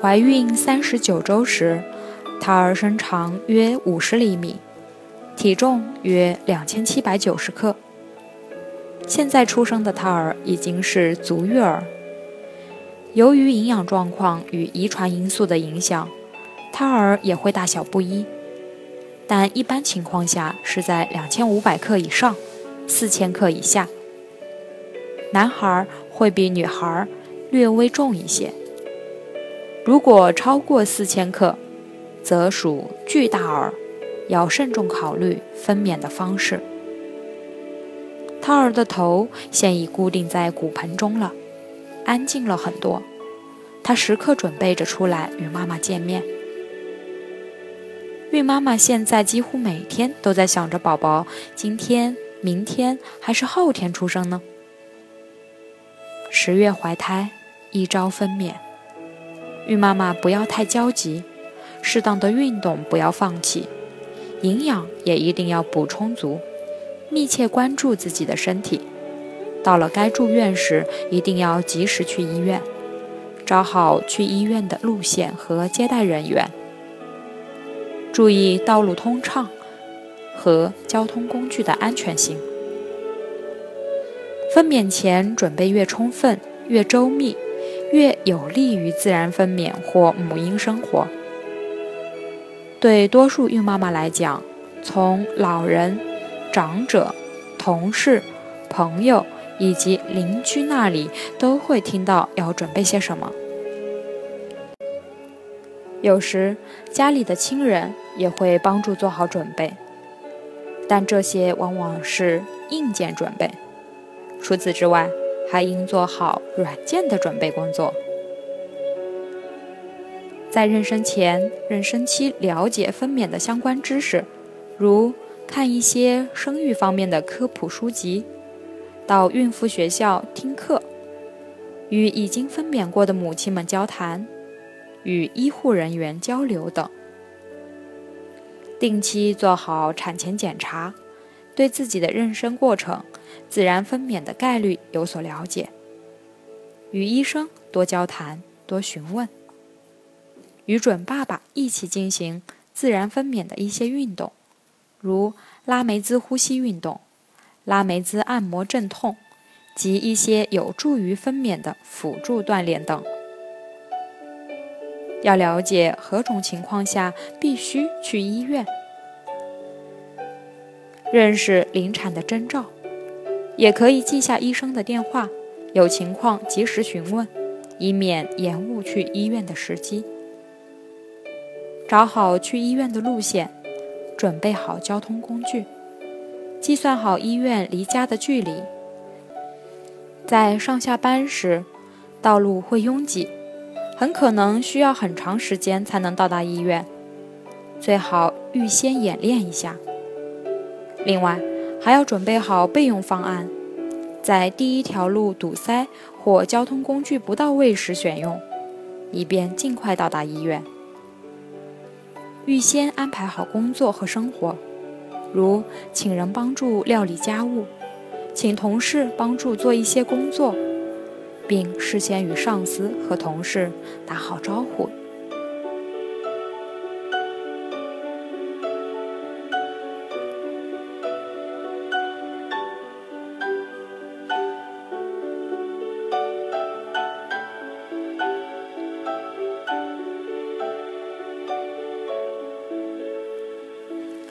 怀孕三十九周时，胎儿身长约五十厘米，体重约两千七百九十克。现在出生的胎儿已经是足月儿。由于营养状况与遗传因素的影响，胎儿也会大小不一，但一般情况下是在两千五百克以上，四千克以下。男孩会比女孩略微重一些。如果超过四千克，则属巨大儿，要慎重考虑分娩的方式。胎儿的头现已固定在骨盆中了，安静了很多，他时刻准备着出来与妈妈见面。孕妈妈现在几乎每天都在想着宝宝今天、明天还是后天出生呢？十月怀胎，一朝分娩。孕妈妈不要太焦急，适当的运动不要放弃，营养也一定要补充足，密切关注自己的身体。到了该住院时，一定要及时去医院，找好去医院的路线和接待人员，注意道路通畅和交通工具的安全性。分娩前准备越充分，越周密。越有利于自然分娩或母婴生活。对多数孕妈妈来讲，从老人、长者、同事、朋友以及邻居那里都会听到要准备些什么。有时家里的亲人也会帮助做好准备，但这些往往是硬件准备。除此之外，还应做好软件的准备工作，在妊娠前、妊娠期了解分娩的相关知识，如看一些生育方面的科普书籍，到孕妇学校听课，与已经分娩过的母亲们交谈，与医护人员交流等，定期做好产前检查，对自己的妊娠过程。自然分娩的概率有所了解，与医生多交谈、多询问，与准爸爸一起进行自然分娩的一些运动，如拉梅兹呼吸运动、拉梅兹按摩镇痛及一些有助于分娩的辅助锻炼等。要了解何种情况下必须去医院，认识临产的征兆。也可以记下医生的电话，有情况及时询问，以免延误去医院的时机。找好去医院的路线，准备好交通工具，计算好医院离家的距离。在上下班时，道路会拥挤，很可能需要很长时间才能到达医院，最好预先演练一下。另外，还要准备好备用方案，在第一条路堵塞或交通工具不到位时选用，以便尽快到达医院。预先安排好工作和生活，如请人帮助料理家务，请同事帮助做一些工作，并事先与上司和同事打好招呼。